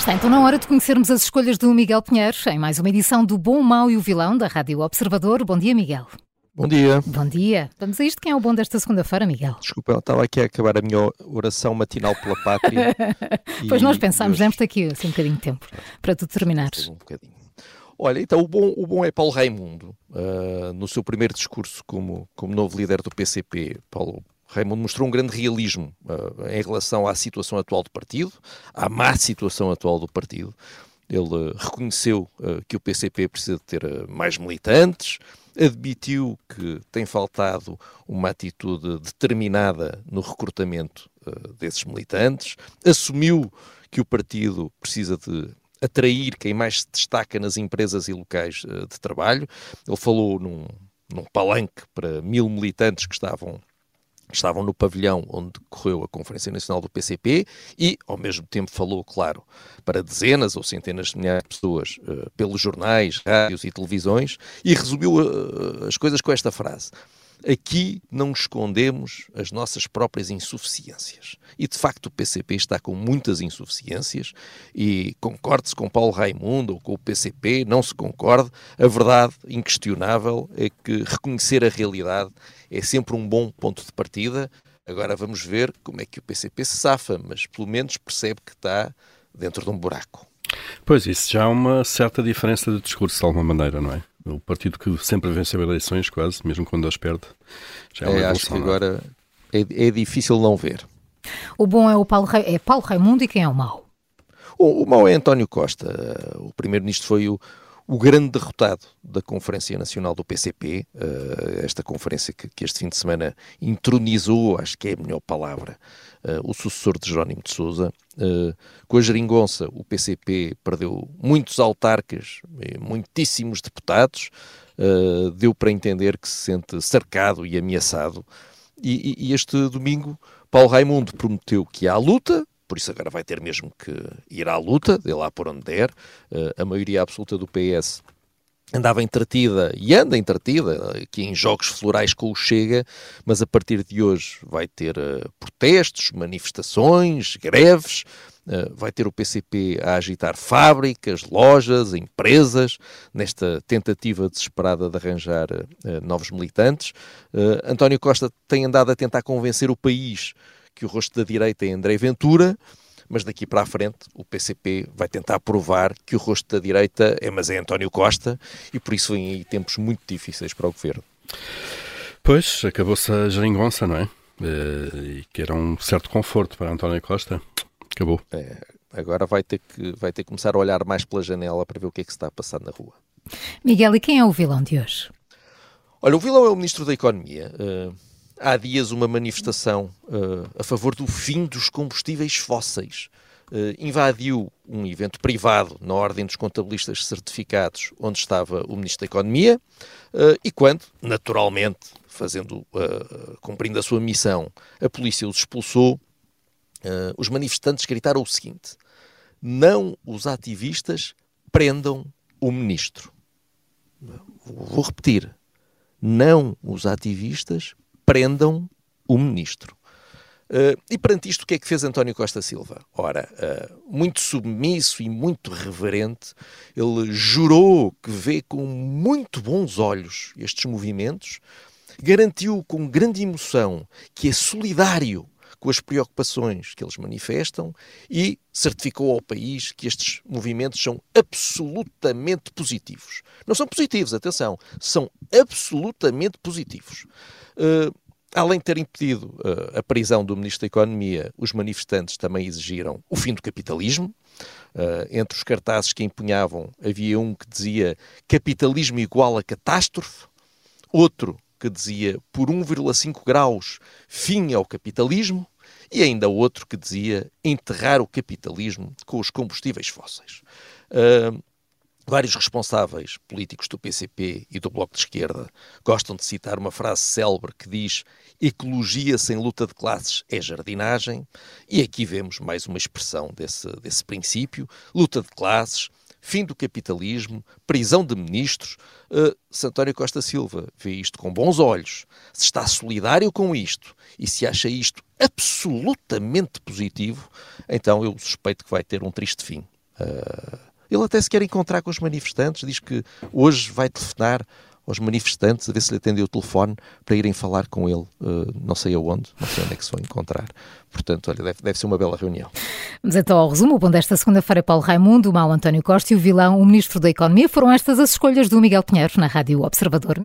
Está então na hora de conhecermos as escolhas do Miguel Pinheiro em mais uma edição do Bom, o Mau e o Vilão da Rádio Observador. Bom dia, Miguel. Bom dia. Bom dia. Vamos a isto. Quem é o bom desta segunda-feira, Miguel? Desculpa, eu estava aqui a acabar a minha oração matinal pela pátria. pois nós pensámos, hoje... demos-te aqui assim, um bocadinho de tempo para tu terminares. Um bocadinho. Olha, então o bom, o bom é Paulo Raimundo, uh, no seu primeiro discurso como, como novo líder do PCP. Paulo, Raimundo mostrou um grande realismo uh, em relação à situação atual do partido, à má situação atual do partido. Ele uh, reconheceu uh, que o PCP precisa de ter mais militantes, admitiu que tem faltado uma atitude determinada no recrutamento desses militantes, assumiu que o partido precisa de atrair quem mais se destaca nas empresas e locais de trabalho. Ele falou num, num palanque para mil militantes que estavam estavam no pavilhão onde decorreu a Conferência Nacional do PCP e, ao mesmo tempo, falou, claro, para dezenas ou centenas de milhares de pessoas uh, pelos jornais, rádios e televisões e resumiu uh, as coisas com esta frase. Aqui não escondemos as nossas próprias insuficiências. E de facto o PCP está com muitas insuficiências e concorde-se com Paulo Raimundo ou com o PCP, não se concorde. A verdade inquestionável é que reconhecer a realidade é sempre um bom ponto de partida. Agora vamos ver como é que o PCP se safa, mas pelo menos percebe que está dentro de um buraco. Pois, isso já é uma certa diferença de discurso, de alguma maneira, não é? O partido que sempre venceu eleições, quase, mesmo quando as perde, já é uma é, Acho que agora é, é, difícil não ver. O bom é o Paulo, é Paulo Raimundo e quem é o mau? O, o mau é António Costa. O primeiro-ministro foi o, o grande derrotado da Conferência Nacional do PCP, uh, eh, esta conferência que, que, este fim de semana intronizou, acho que é a melhor palavra, uh, o sucessor de Jerónimo de Sousa. Uh, com a geringonça, o PCP perdeu muitos autarcas, muitíssimos deputados, deu para entender que se sente cercado e ameaçado. E, e, e este domingo, Paulo Raimundo prometeu que há luta, por isso agora vai ter mesmo que ir à luta, de lá por onde der. Uh, a maioria absoluta do PS andava entretida e anda entretida aqui em jogos florais com o Chega, mas a partir de hoje vai ter uh, protestos, manifestações, greves, uh, vai ter o PCP a agitar fábricas, lojas, empresas, nesta tentativa desesperada de arranjar uh, novos militantes. António Costa tem andado a tentar convencer o país que o rosto da direita é André Ventura, mas daqui para a frente o PCP vai tentar provar que o rosto da direita é, mas é António Costa, e por isso vêm aí tempos muito difíceis para o governo. Pois, acabou-se a geringonça, não é? Eh, e que era um certo conforto para António Costa. Acabou. É, agora vai ter, que, vai ter que começar a olhar mais pela janela para ver o que é que se está a passar na rua. Miguel, e quem é o vilão de hoje? Olha, o vilão é o Ministro da Economia. Uh, há dias uma manifestação uh, a favor do fim dos combustíveis fósseis. Uh, invadiu um evento privado na Ordem dos Contabilistas Certificados, onde estava o Ministro da Economia, uh, e quando, naturalmente, fazendo, cumprindo a sua missão, a polícia os expulsou, os manifestantes gritaram o seguinte: não os ativistas prendam o Ministro. Vou repetir: não os ativistas prendam o ministro. Uh, e perante isto, o que é que fez António Costa Silva? Ora, uh, muito submisso e muito reverente, ele jurou que vê com muito bons olhos estes movimentos, garantiu com grande emoção que é solidário com as preocupações que eles manifestam e certificou ao país que estes movimentos são absolutamente positivos. Não são positivos, atenção, são absolutamente positivos. Uh, além de terem pedido uh, a prisão do Ministro da Economia, os manifestantes também exigiram o fim do capitalismo. Uh, entre os cartazes que empunhavam havia um que dizia capitalismo igual a catástrofe, outro que dizia por 1,5 graus fim ao capitalismo e ainda outro que dizia enterrar o capitalismo com os combustíveis fósseis. Uh, Vários responsáveis políticos do PCP e do Bloco de Esquerda gostam de citar uma frase célebre que diz: Ecologia sem luta de classes é jardinagem. E aqui vemos mais uma expressão desse, desse princípio: luta de classes, fim do capitalismo, prisão de ministros. Uh, Santório Costa Silva vê isto com bons olhos, se está solidário com isto e se acha isto absolutamente positivo, então eu suspeito que vai ter um triste fim. Uh, ele até se quer encontrar com os manifestantes, diz que hoje vai telefonar aos manifestantes a ver se lhe atendeu o telefone para irem falar com ele, uh, não sei aonde, não sei onde é que se vão encontrar. Portanto, olha, deve, deve ser uma bela reunião. Vamos então ao resumo. O bom desta segunda-feira, Paulo Raimundo, o mau António Costa e o vilão, o Ministro da Economia. Foram estas as escolhas do Miguel Pinheiro na Rádio Observador.